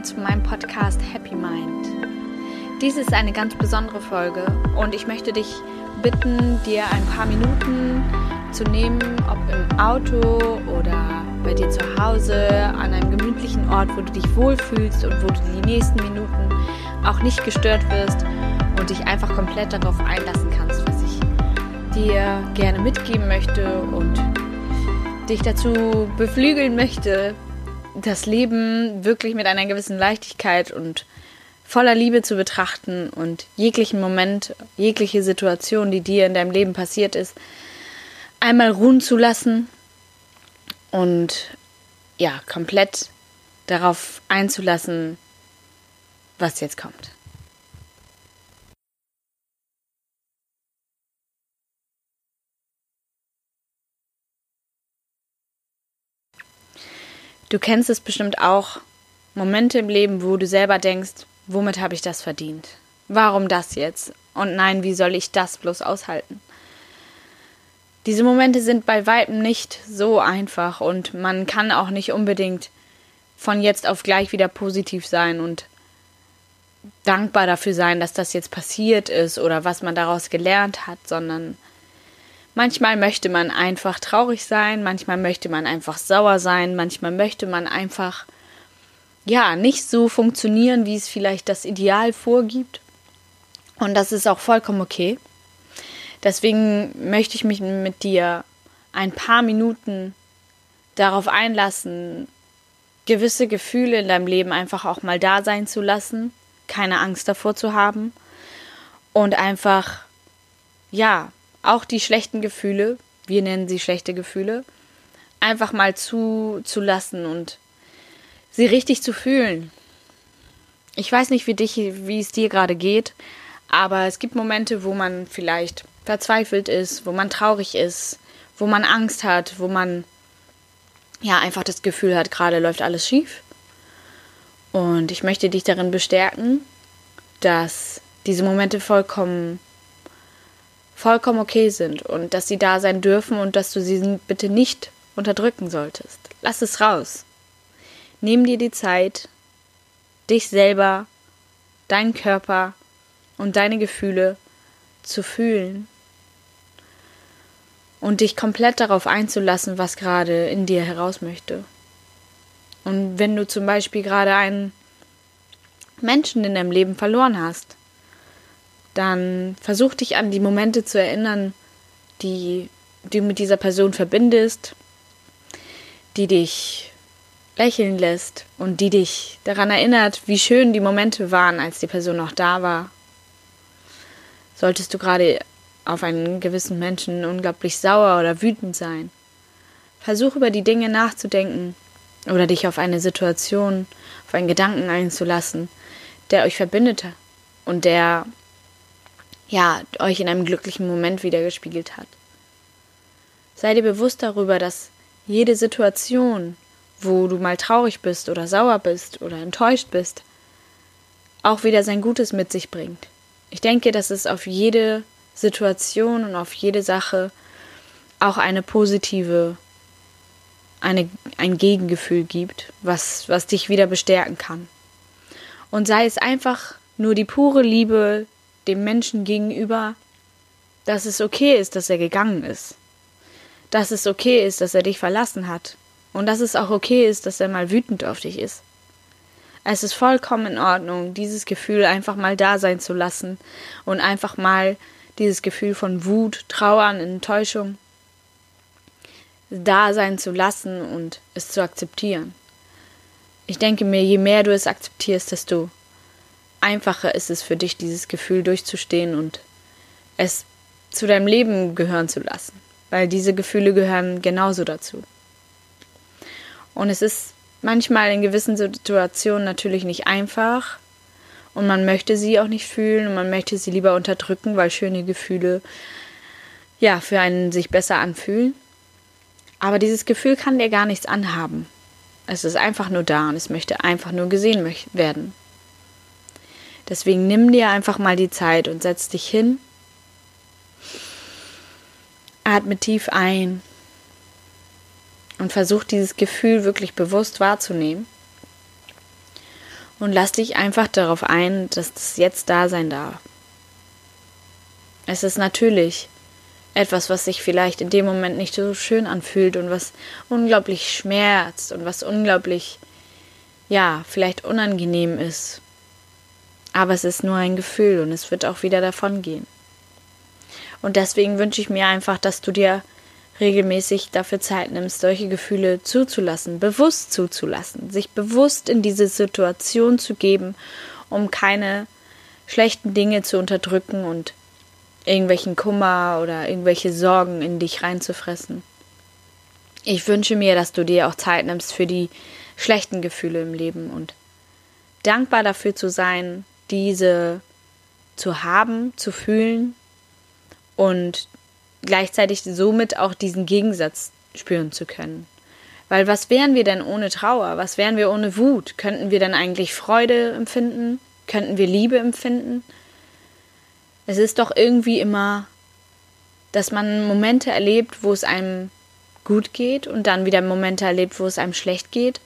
willkommen zu meinem Podcast Happy Mind. Dies ist eine ganz besondere Folge und ich möchte dich bitten, dir ein paar Minuten zu nehmen, ob im Auto oder bei dir zu Hause, an einem gemütlichen Ort, wo du dich wohlfühlst und wo du die nächsten Minuten auch nicht gestört wirst und dich einfach komplett darauf einlassen kannst, was ich dir gerne mitgeben möchte und dich dazu beflügeln möchte, das Leben wirklich mit einer gewissen Leichtigkeit und voller Liebe zu betrachten und jeglichen Moment, jegliche Situation, die dir in deinem Leben passiert ist, einmal ruhen zu lassen und ja, komplett darauf einzulassen, was jetzt kommt. Du kennst es bestimmt auch, Momente im Leben, wo du selber denkst, womit habe ich das verdient? Warum das jetzt? Und nein, wie soll ich das bloß aushalten? Diese Momente sind bei weitem nicht so einfach und man kann auch nicht unbedingt von jetzt auf gleich wieder positiv sein und dankbar dafür sein, dass das jetzt passiert ist oder was man daraus gelernt hat, sondern Manchmal möchte man einfach traurig sein, manchmal möchte man einfach sauer sein, manchmal möchte man einfach ja, nicht so funktionieren, wie es vielleicht das Ideal vorgibt. Und das ist auch vollkommen okay. Deswegen möchte ich mich mit dir ein paar Minuten darauf einlassen, gewisse Gefühle in deinem Leben einfach auch mal da sein zu lassen, keine Angst davor zu haben und einfach, ja, auch die schlechten Gefühle, wir nennen sie schlechte Gefühle, einfach mal zuzulassen und sie richtig zu fühlen. Ich weiß nicht, wie, dich, wie es dir gerade geht, aber es gibt Momente, wo man vielleicht verzweifelt ist, wo man traurig ist, wo man Angst hat, wo man ja einfach das Gefühl hat, gerade läuft alles schief. Und ich möchte dich darin bestärken, dass diese Momente vollkommen vollkommen okay sind und dass sie da sein dürfen und dass du sie bitte nicht unterdrücken solltest. Lass es raus. Nimm dir die Zeit, dich selber, deinen Körper und deine Gefühle zu fühlen und dich komplett darauf einzulassen, was gerade in dir heraus möchte. Und wenn du zum Beispiel gerade einen Menschen in deinem Leben verloren hast, dann versuch dich an die Momente zu erinnern, die du mit dieser Person verbindest, die dich lächeln lässt und die dich daran erinnert, wie schön die Momente waren, als die Person noch da war. Solltest du gerade auf einen gewissen Menschen unglaublich sauer oder wütend sein, versuch über die Dinge nachzudenken oder dich auf eine Situation, auf einen Gedanken einzulassen, der euch verbindet und der ja, euch in einem glücklichen Moment wiedergespiegelt hat. Sei dir bewusst darüber, dass jede Situation, wo du mal traurig bist oder sauer bist oder enttäuscht bist, auch wieder sein Gutes mit sich bringt. Ich denke, dass es auf jede Situation und auf jede Sache auch eine positive, eine, ein Gegengefühl gibt, was, was dich wieder bestärken kann. Und sei es einfach nur die pure Liebe, dem Menschen gegenüber, dass es okay ist, dass er gegangen ist. Dass es okay ist, dass er dich verlassen hat. Und dass es auch okay ist, dass er mal wütend auf dich ist. Es ist vollkommen in Ordnung, dieses Gefühl einfach mal da sein zu lassen und einfach mal dieses Gefühl von Wut, Trauern, Enttäuschung da sein zu lassen und es zu akzeptieren. Ich denke mir, je mehr du es akzeptierst, desto einfacher ist es für dich, dieses Gefühl durchzustehen und es zu deinem Leben gehören zu lassen, weil diese Gefühle gehören genauso dazu. Und es ist manchmal in gewissen Situationen natürlich nicht einfach und man möchte sie auch nicht fühlen und man möchte sie lieber unterdrücken, weil schöne Gefühle ja für einen sich besser anfühlen. Aber dieses Gefühl kann dir gar nichts anhaben. Es ist einfach nur da und es möchte einfach nur gesehen werden. Deswegen nimm dir einfach mal die Zeit und setz dich hin. Atme tief ein und versuch dieses Gefühl wirklich bewusst wahrzunehmen. Und lass dich einfach darauf ein, dass das jetzt da sein darf. Es ist natürlich etwas, was sich vielleicht in dem Moment nicht so schön anfühlt und was unglaublich schmerzt und was unglaublich, ja, vielleicht unangenehm ist. Aber es ist nur ein Gefühl und es wird auch wieder davon gehen. Und deswegen wünsche ich mir einfach, dass du dir regelmäßig dafür Zeit nimmst, solche Gefühle zuzulassen, bewusst zuzulassen, sich bewusst in diese Situation zu geben, um keine schlechten Dinge zu unterdrücken und irgendwelchen Kummer oder irgendwelche Sorgen in dich reinzufressen. Ich wünsche mir, dass du dir auch Zeit nimmst für die schlechten Gefühle im Leben und dankbar dafür zu sein, diese zu haben, zu fühlen und gleichzeitig somit auch diesen Gegensatz spüren zu können. Weil was wären wir denn ohne Trauer? Was wären wir ohne Wut? Könnten wir dann eigentlich Freude empfinden? Könnten wir Liebe empfinden? Es ist doch irgendwie immer, dass man Momente erlebt, wo es einem gut geht und dann wieder Momente erlebt, wo es einem schlecht geht.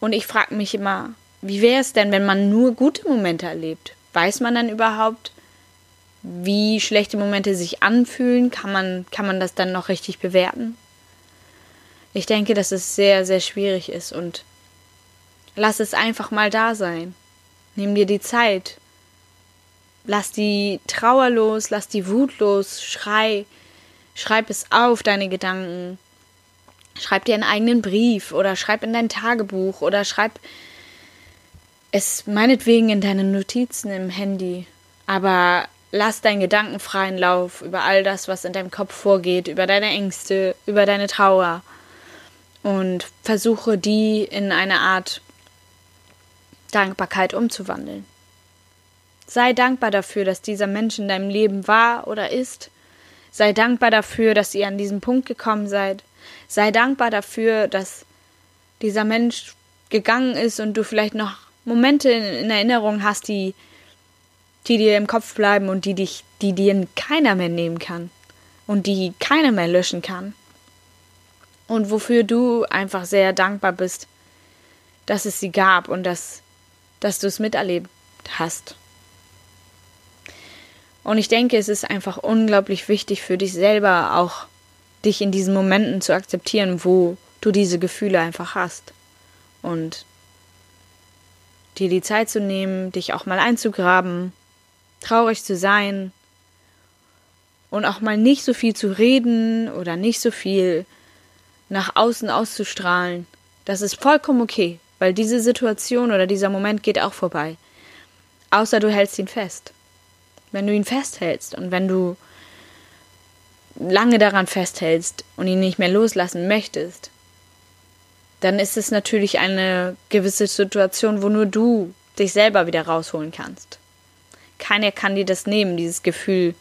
Und ich frage mich immer, wie wäre es denn, wenn man nur gute Momente erlebt? Weiß man dann überhaupt, wie schlechte Momente sich anfühlen? Kann man, kann man das dann noch richtig bewerten? Ich denke, dass es sehr, sehr schwierig ist und lass es einfach mal da sein. Nimm dir die Zeit. Lass die Trauer los, lass die Wut los, schrei, schreib es auf, deine Gedanken. Schreib dir einen eigenen Brief oder schreib in dein Tagebuch oder schreib es meinetwegen in deine Notizen im Handy. Aber lass deinen Gedanken freien Lauf über all das, was in deinem Kopf vorgeht, über deine Ängste, über deine Trauer und versuche die in eine Art Dankbarkeit umzuwandeln. Sei dankbar dafür, dass dieser Mensch in deinem Leben war oder ist. Sei dankbar dafür, dass ihr an diesen Punkt gekommen seid. Sei dankbar dafür, dass dieser Mensch gegangen ist und du vielleicht noch Momente in Erinnerung hast, die die dir im Kopf bleiben und die dich, die dir keiner mehr nehmen kann und die keiner mehr löschen kann. Und wofür du einfach sehr dankbar bist, dass es sie gab und dass, dass du es miterlebt hast. Und ich denke, es ist einfach unglaublich wichtig für dich selber auch, dich in diesen Momenten zu akzeptieren, wo du diese Gefühle einfach hast. Und dir die Zeit zu nehmen, dich auch mal einzugraben traurig zu sein und auch mal nicht so viel zu reden oder nicht so viel nach außen auszustrahlen. Das ist vollkommen okay, weil diese Situation oder dieser Moment geht auch vorbei. Außer du hältst ihn fest. Wenn du ihn festhältst und wenn du lange daran festhältst und ihn nicht mehr loslassen möchtest, dann ist es natürlich eine gewisse Situation, wo nur du dich selber wieder rausholen kannst keiner kann dir das nehmen, dieses Gefühl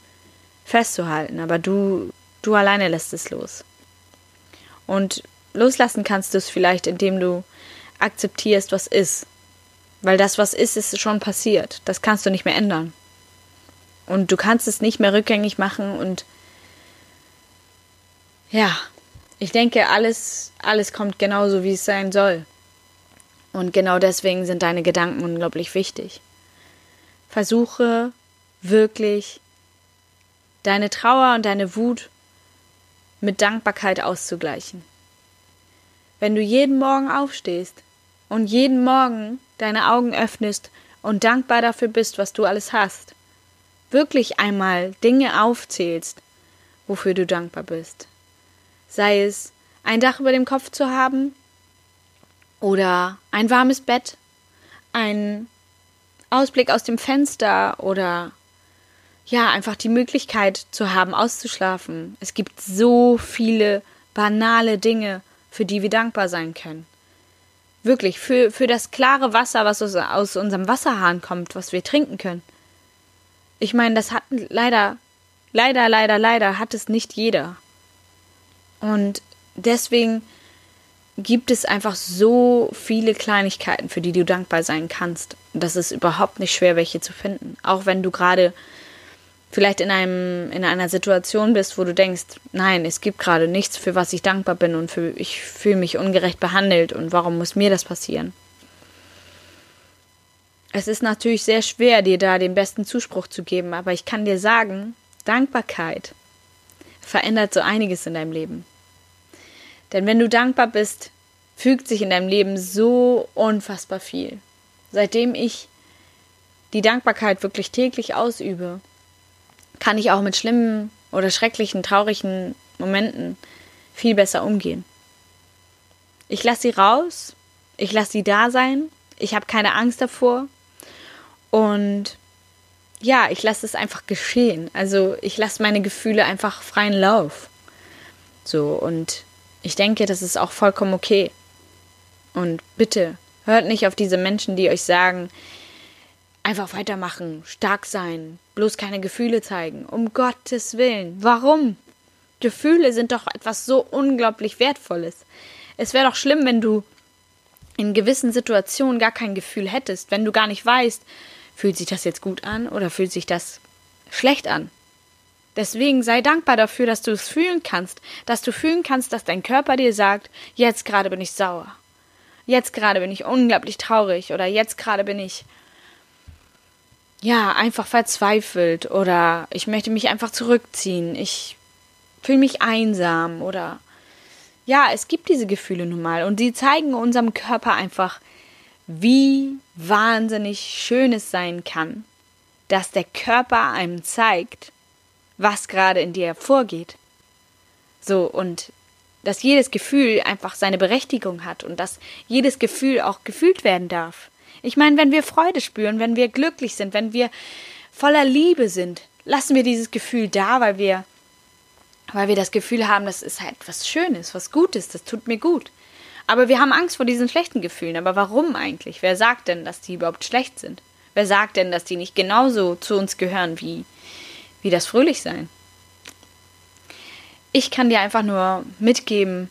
festzuhalten, aber du, du alleine lässt es los. Und loslassen kannst du es vielleicht, indem du akzeptierst, was ist. Weil das, was ist, ist schon passiert. Das kannst du nicht mehr ändern. Und du kannst es nicht mehr rückgängig machen und ja, ich denke, alles, alles kommt genauso, wie es sein soll. Und genau deswegen sind deine Gedanken unglaublich wichtig. Versuche wirklich deine Trauer und deine Wut mit Dankbarkeit auszugleichen. Wenn du jeden Morgen aufstehst und jeden Morgen deine Augen öffnest und dankbar dafür bist, was du alles hast, wirklich einmal Dinge aufzählst, wofür du dankbar bist. Sei es ein Dach über dem Kopf zu haben oder ein warmes Bett, ein Ausblick aus dem Fenster oder ja, einfach die Möglichkeit zu haben, auszuschlafen. Es gibt so viele banale Dinge, für die wir dankbar sein können. Wirklich, für, für das klare Wasser, was aus, aus unserem Wasserhahn kommt, was wir trinken können. Ich meine, das hat leider, leider, leider, leider hat es nicht jeder. Und deswegen gibt es einfach so viele Kleinigkeiten, für die du dankbar sein kannst. Das ist überhaupt nicht schwer, welche zu finden. Auch wenn du gerade vielleicht in einem in einer Situation bist, wo du denkst, nein, es gibt gerade nichts, für was ich dankbar bin und für, ich fühle mich ungerecht behandelt und warum muss mir das passieren? es ist natürlich sehr schwer, dir da den besten Zuspruch zu geben, aber ich kann dir sagen, Dankbarkeit verändert so einiges in deinem Leben. Denn wenn du dankbar bist, fügt sich in deinem Leben so unfassbar viel. Seitdem ich die Dankbarkeit wirklich täglich ausübe, kann ich auch mit schlimmen oder schrecklichen, traurigen Momenten viel besser umgehen. Ich lasse sie raus, ich lasse sie da sein, ich habe keine Angst davor und ja, ich lasse es einfach geschehen. Also ich lasse meine Gefühle einfach freien Lauf. So, und ich denke, das ist auch vollkommen okay. Und bitte, hört nicht auf diese Menschen, die euch sagen, einfach weitermachen, stark sein, bloß keine Gefühle zeigen. Um Gottes Willen. Warum? Gefühle sind doch etwas so unglaublich Wertvolles. Es wäre doch schlimm, wenn du in gewissen Situationen gar kein Gefühl hättest, wenn du gar nicht weißt, fühlt sich das jetzt gut an oder fühlt sich das schlecht an. Deswegen sei dankbar dafür, dass du es fühlen kannst, dass du fühlen kannst, dass dein Körper dir sagt, jetzt gerade bin ich sauer, jetzt gerade bin ich unglaublich traurig oder jetzt gerade bin ich ja einfach verzweifelt oder ich möchte mich einfach zurückziehen, ich fühle mich einsam oder ja, es gibt diese Gefühle nun mal und sie zeigen unserem Körper einfach, wie wahnsinnig schön es sein kann, dass der Körper einem zeigt, was gerade in dir vorgeht. So, und dass jedes Gefühl einfach seine Berechtigung hat und dass jedes Gefühl auch gefühlt werden darf. Ich meine, wenn wir Freude spüren, wenn wir glücklich sind, wenn wir voller Liebe sind, lassen wir dieses Gefühl da, weil wir weil wir das Gefühl haben, das ist halt was Schönes, was Gutes, das tut mir gut. Aber wir haben Angst vor diesen schlechten Gefühlen. Aber warum eigentlich? Wer sagt denn, dass die überhaupt schlecht sind? Wer sagt denn, dass die nicht genauso zu uns gehören wie, wie das Fröhlichsein? Ich kann dir einfach nur mitgeben,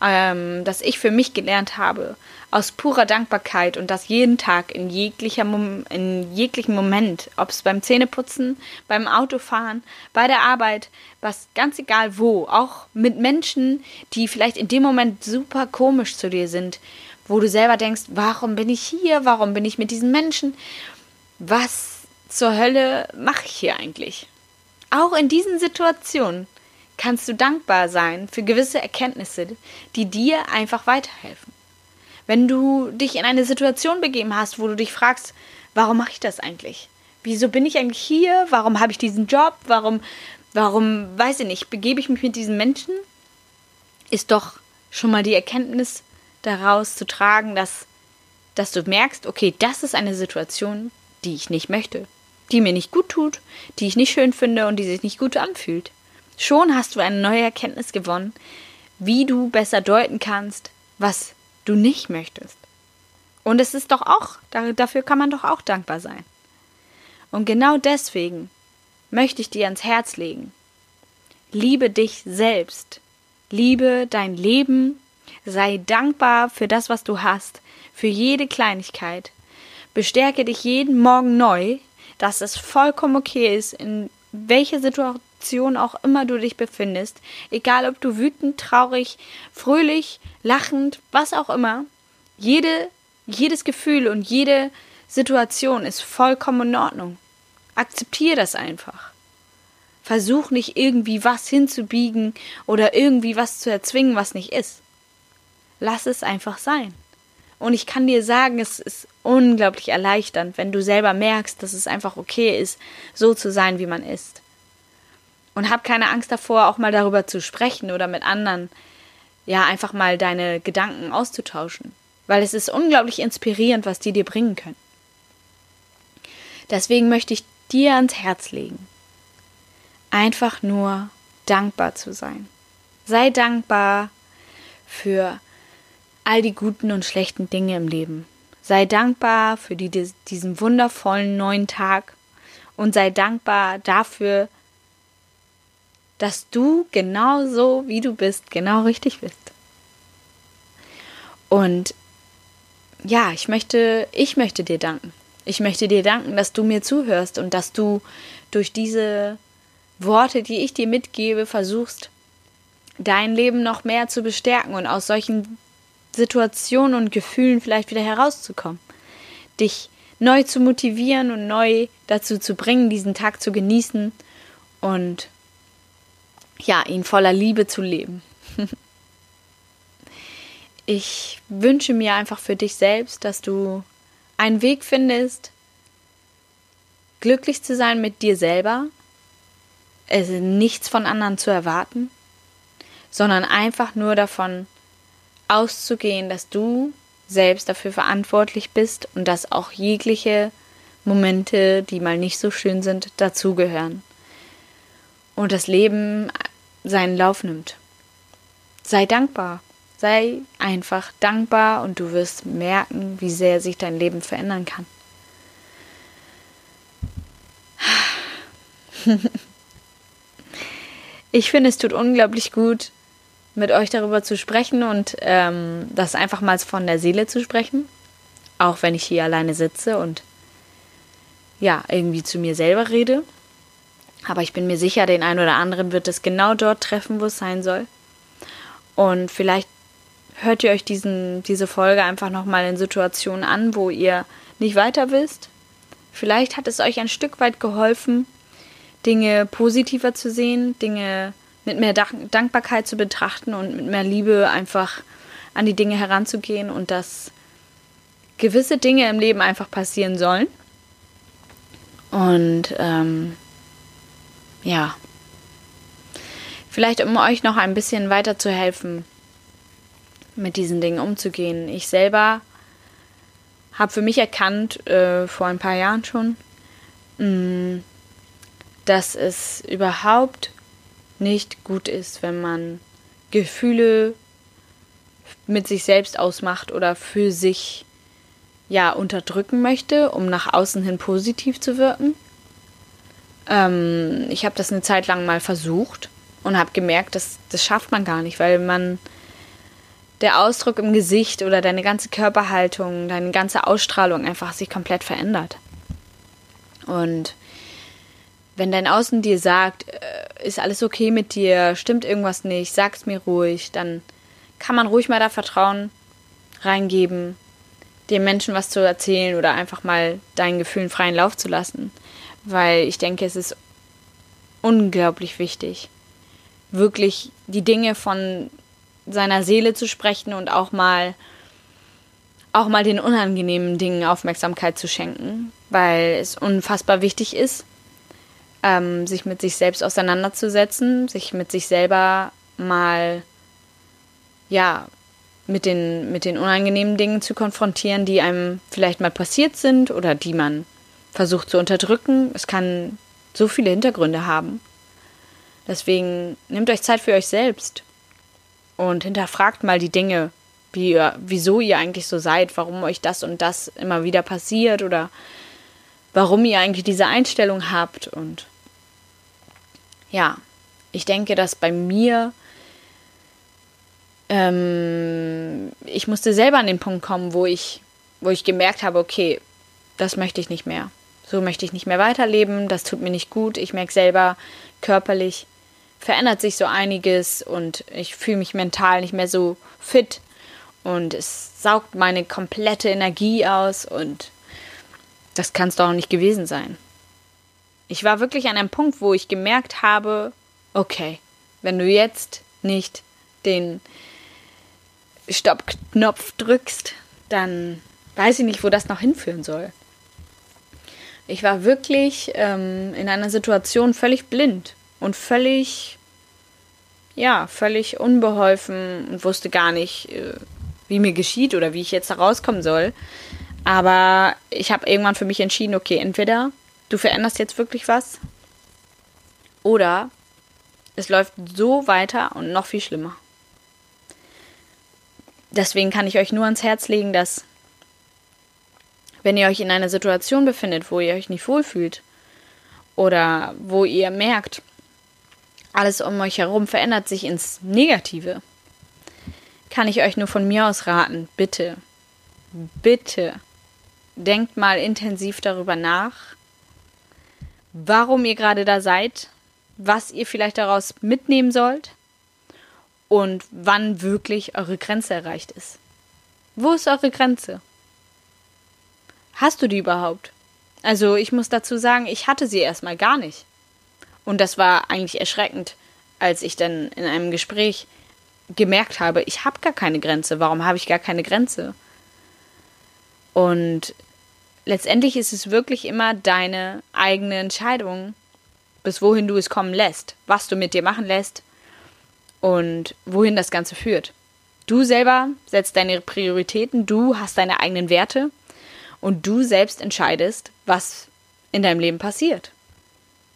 ähm, dass ich für mich gelernt habe, aus purer Dankbarkeit und das jeden Tag in, jeglicher Mom in jeglichem Moment, ob es beim Zähneputzen, beim Autofahren, bei der Arbeit, was ganz egal wo, auch mit Menschen, die vielleicht in dem Moment super komisch zu dir sind, wo du selber denkst, warum bin ich hier, warum bin ich mit diesen Menschen, was zur Hölle mache ich hier eigentlich? Auch in diesen Situationen kannst du dankbar sein für gewisse Erkenntnisse, die dir einfach weiterhelfen. Wenn du dich in eine Situation begeben hast, wo du dich fragst, warum mache ich das eigentlich? Wieso bin ich eigentlich hier? Warum habe ich diesen Job? Warum, warum, weiß ich nicht, begebe ich mich mit diesen Menschen? Ist doch schon mal die Erkenntnis daraus zu tragen, dass, dass du merkst, okay, das ist eine Situation, die ich nicht möchte, die mir nicht gut tut, die ich nicht schön finde und die sich nicht gut anfühlt. Schon hast du eine neue Erkenntnis gewonnen, wie du besser deuten kannst, was du nicht möchtest. Und es ist doch auch, dafür kann man doch auch dankbar sein. Und genau deswegen möchte ich dir ans Herz legen. Liebe dich selbst. Liebe dein Leben. Sei dankbar für das, was du hast, für jede Kleinigkeit. Bestärke dich jeden Morgen neu, dass es vollkommen okay ist, in welcher Situation auch immer du dich befindest, egal ob du wütend, traurig, fröhlich, lachend, was auch immer, jede, jedes Gefühl und jede Situation ist vollkommen in Ordnung. Akzeptiere das einfach. Versuch nicht irgendwie was hinzubiegen oder irgendwie was zu erzwingen, was nicht ist. Lass es einfach sein. Und ich kann dir sagen, es ist unglaublich erleichternd, wenn du selber merkst, dass es einfach okay ist, so zu sein, wie man ist. Und hab keine Angst davor, auch mal darüber zu sprechen oder mit anderen, ja, einfach mal deine Gedanken auszutauschen. Weil es ist unglaublich inspirierend, was die dir bringen können. Deswegen möchte ich dir ans Herz legen, einfach nur dankbar zu sein. Sei dankbar für all die guten und schlechten Dinge im Leben. Sei dankbar für die, diesen wundervollen neuen Tag und sei dankbar dafür, dass du genau so, wie du bist, genau richtig bist. Und ja, ich möchte, ich möchte dir danken. Ich möchte dir danken, dass du mir zuhörst und dass du durch diese Worte, die ich dir mitgebe, versuchst, dein Leben noch mehr zu bestärken und aus solchen Situationen und Gefühlen vielleicht wieder herauszukommen. Dich neu zu motivieren und neu dazu zu bringen, diesen Tag zu genießen und ja, ihn voller Liebe zu leben. ich wünsche mir einfach für dich selbst, dass du einen Weg findest, glücklich zu sein mit dir selber, es nichts von anderen zu erwarten, sondern einfach nur davon auszugehen, dass du selbst dafür verantwortlich bist und dass auch jegliche Momente, die mal nicht so schön sind, dazugehören. Und das Leben seinen Lauf nimmt. Sei dankbar. Sei einfach dankbar und du wirst merken, wie sehr sich dein Leben verändern kann. ich finde, es tut unglaublich gut, mit euch darüber zu sprechen und ähm, das einfach mal von der Seele zu sprechen. Auch wenn ich hier alleine sitze und ja, irgendwie zu mir selber rede. Aber ich bin mir sicher, den einen oder anderen wird es genau dort treffen, wo es sein soll. Und vielleicht hört ihr euch diesen, diese Folge einfach nochmal in Situationen an, wo ihr nicht weiter wisst. Vielleicht hat es euch ein Stück weit geholfen, Dinge positiver zu sehen, Dinge mit mehr Dankbarkeit zu betrachten und mit mehr Liebe einfach an die Dinge heranzugehen und dass gewisse Dinge im Leben einfach passieren sollen. Und ähm, ja, vielleicht um euch noch ein bisschen weiter zu helfen, mit diesen Dingen umzugehen. Ich selber habe für mich erkannt, äh, vor ein paar Jahren schon, mh, mm, dass es überhaupt nicht gut ist, wenn man Gefühle mit sich selbst ausmacht oder für sich ja unterdrücken möchte, um nach außen hin positiv zu wirken. Ähm, ich habe das eine Zeit lang mal versucht und habe gemerkt, dass das schafft man gar nicht, weil man der Ausdruck im Gesicht oder deine ganze Körperhaltung, deine ganze Ausstrahlung einfach sich komplett verändert. Und wenn dein Außen dir sagt, äh, ist alles okay mit dir, stimmt irgendwas nicht, sag's mir ruhig, dann kann man ruhig mal da Vertrauen reingeben, dem Menschen was zu erzählen oder einfach mal deinen Gefühlen freien Lauf zu lassen. Weil ich denke, es ist unglaublich wichtig, wirklich die Dinge von seiner Seele zu sprechen und auch mal auch mal den unangenehmen Dingen Aufmerksamkeit zu schenken, weil es unfassbar wichtig ist, ähm, sich mit sich selbst auseinanderzusetzen, sich mit sich selber mal, ja, mit den, mit den unangenehmen Dingen zu konfrontieren, die einem vielleicht mal passiert sind oder die man versucht zu unterdrücken. Es kann so viele Hintergründe haben. Deswegen nehmt euch Zeit für euch selbst und hinterfragt mal die Dinge, wie ihr, wieso ihr eigentlich so seid, warum euch das und das immer wieder passiert oder warum ihr eigentlich diese Einstellung habt. Und ja, ich denke, dass bei mir, ähm, ich musste selber an den Punkt kommen, wo ich, wo ich gemerkt habe, okay, das möchte ich nicht mehr. So möchte ich nicht mehr weiterleben, das tut mir nicht gut. Ich merke selber körperlich, verändert sich so einiges und ich fühle mich mental nicht mehr so fit und es saugt meine komplette Energie aus und das kann es doch nicht gewesen sein. Ich war wirklich an einem Punkt, wo ich gemerkt habe, okay, wenn du jetzt nicht den Stoppknopf drückst, dann weiß ich nicht, wo das noch hinführen soll. Ich war wirklich ähm, in einer Situation völlig blind und völlig, ja, völlig unbeholfen und wusste gar nicht, äh, wie mir geschieht oder wie ich jetzt da rauskommen soll. Aber ich habe irgendwann für mich entschieden, okay, entweder du veränderst jetzt wirklich was oder es läuft so weiter und noch viel schlimmer. Deswegen kann ich euch nur ans Herz legen, dass wenn ihr euch in einer Situation befindet, wo ihr euch nicht wohlfühlt oder wo ihr merkt, alles um euch herum verändert sich ins Negative, kann ich euch nur von mir aus raten, bitte, bitte denkt mal intensiv darüber nach, warum ihr gerade da seid, was ihr vielleicht daraus mitnehmen sollt und wann wirklich eure Grenze erreicht ist. Wo ist eure Grenze? Hast du die überhaupt? Also ich muss dazu sagen, ich hatte sie erstmal gar nicht. Und das war eigentlich erschreckend, als ich dann in einem Gespräch gemerkt habe, ich habe gar keine Grenze. Warum habe ich gar keine Grenze? Und letztendlich ist es wirklich immer deine eigene Entscheidung, bis wohin du es kommen lässt, was du mit dir machen lässt und wohin das Ganze führt. Du selber setzt deine Prioritäten, du hast deine eigenen Werte und du selbst entscheidest, was in deinem Leben passiert.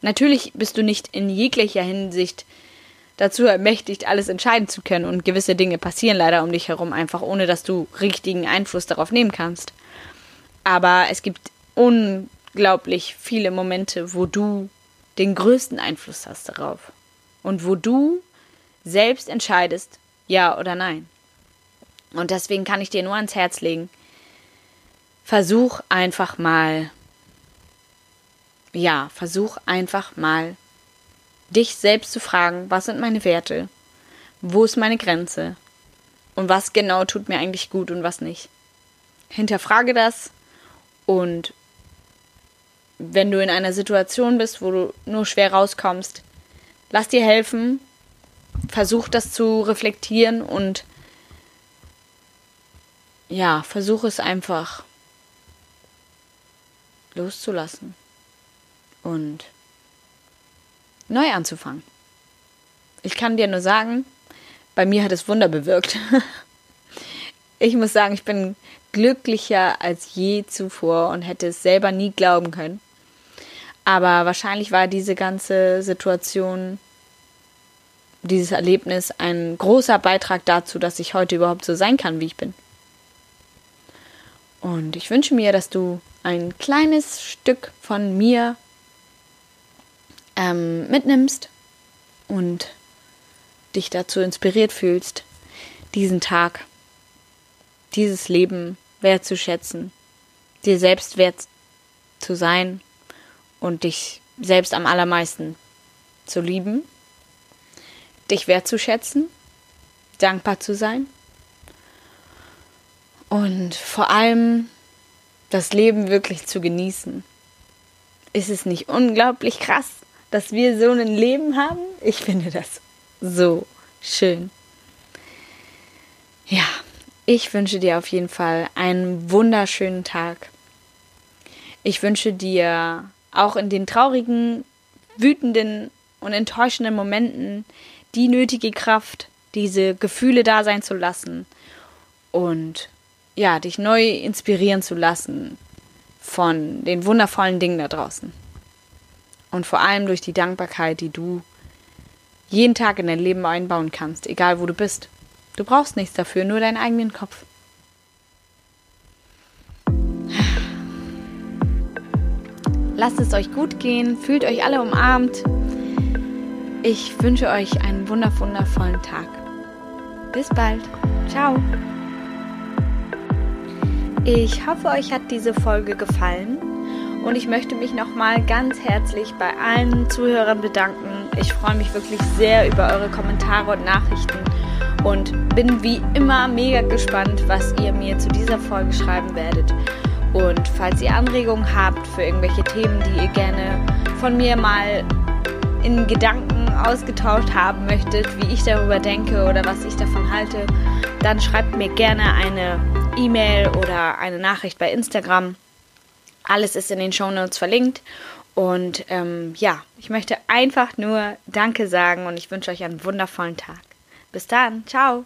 Natürlich bist du nicht in jeglicher Hinsicht dazu ermächtigt, alles entscheiden zu können und gewisse Dinge passieren leider um dich herum einfach, ohne dass du richtigen Einfluss darauf nehmen kannst. Aber es gibt unglaublich viele Momente, wo du den größten Einfluss hast darauf und wo du selbst entscheidest, ja oder nein. Und deswegen kann ich dir nur ans Herz legen, versuch einfach mal, ja, versuch einfach mal, dich selbst zu fragen, was sind meine Werte, wo ist meine Grenze und was genau tut mir eigentlich gut und was nicht. Hinterfrage das und wenn du in einer Situation bist, wo du nur schwer rauskommst, lass dir helfen, versuch das zu reflektieren und ja, versuch es einfach loszulassen und neu anzufangen. Ich kann dir nur sagen, bei mir hat es Wunder bewirkt. ich muss sagen, ich bin glücklicher als je zuvor und hätte es selber nie glauben können. Aber wahrscheinlich war diese ganze Situation, dieses Erlebnis ein großer Beitrag dazu, dass ich heute überhaupt so sein kann, wie ich bin. Und ich wünsche mir, dass du ein kleines Stück von mir ähm, mitnimmst und dich dazu inspiriert fühlst, diesen Tag, dieses Leben wertzuschätzen, dir selbst wert zu sein und dich selbst am allermeisten zu lieben, dich wertzuschätzen, dankbar zu sein und vor allem das Leben wirklich zu genießen. Ist es nicht unglaublich krass, dass wir so ein Leben haben? Ich finde das so schön. Ja, ich wünsche dir auf jeden Fall einen wunderschönen Tag. Ich wünsche dir auch in den traurigen, wütenden und enttäuschenden Momenten die nötige Kraft, diese Gefühle da sein zu lassen und ja, dich neu inspirieren zu lassen von den wundervollen Dingen da draußen. Und vor allem durch die Dankbarkeit, die du jeden Tag in dein Leben einbauen kannst, egal wo du bist. Du brauchst nichts dafür, nur deinen eigenen Kopf. Lasst es euch gut gehen, fühlt euch alle umarmt. Ich wünsche euch einen wundervollen Tag. Bis bald. Ciao. Ich hoffe, euch hat diese Folge gefallen und ich möchte mich nochmal ganz herzlich bei allen Zuhörern bedanken. Ich freue mich wirklich sehr über eure Kommentare und Nachrichten und bin wie immer mega gespannt, was ihr mir zu dieser Folge schreiben werdet. Und falls ihr Anregungen habt für irgendwelche Themen, die ihr gerne von mir mal in Gedanken ausgetauscht haben möchtet, wie ich darüber denke oder was ich davon halte, dann schreibt mir gerne eine E-Mail oder eine Nachricht bei Instagram. Alles ist in den Show Notes verlinkt. Und ähm, ja, ich möchte einfach nur Danke sagen und ich wünsche euch einen wundervollen Tag. Bis dann, ciao.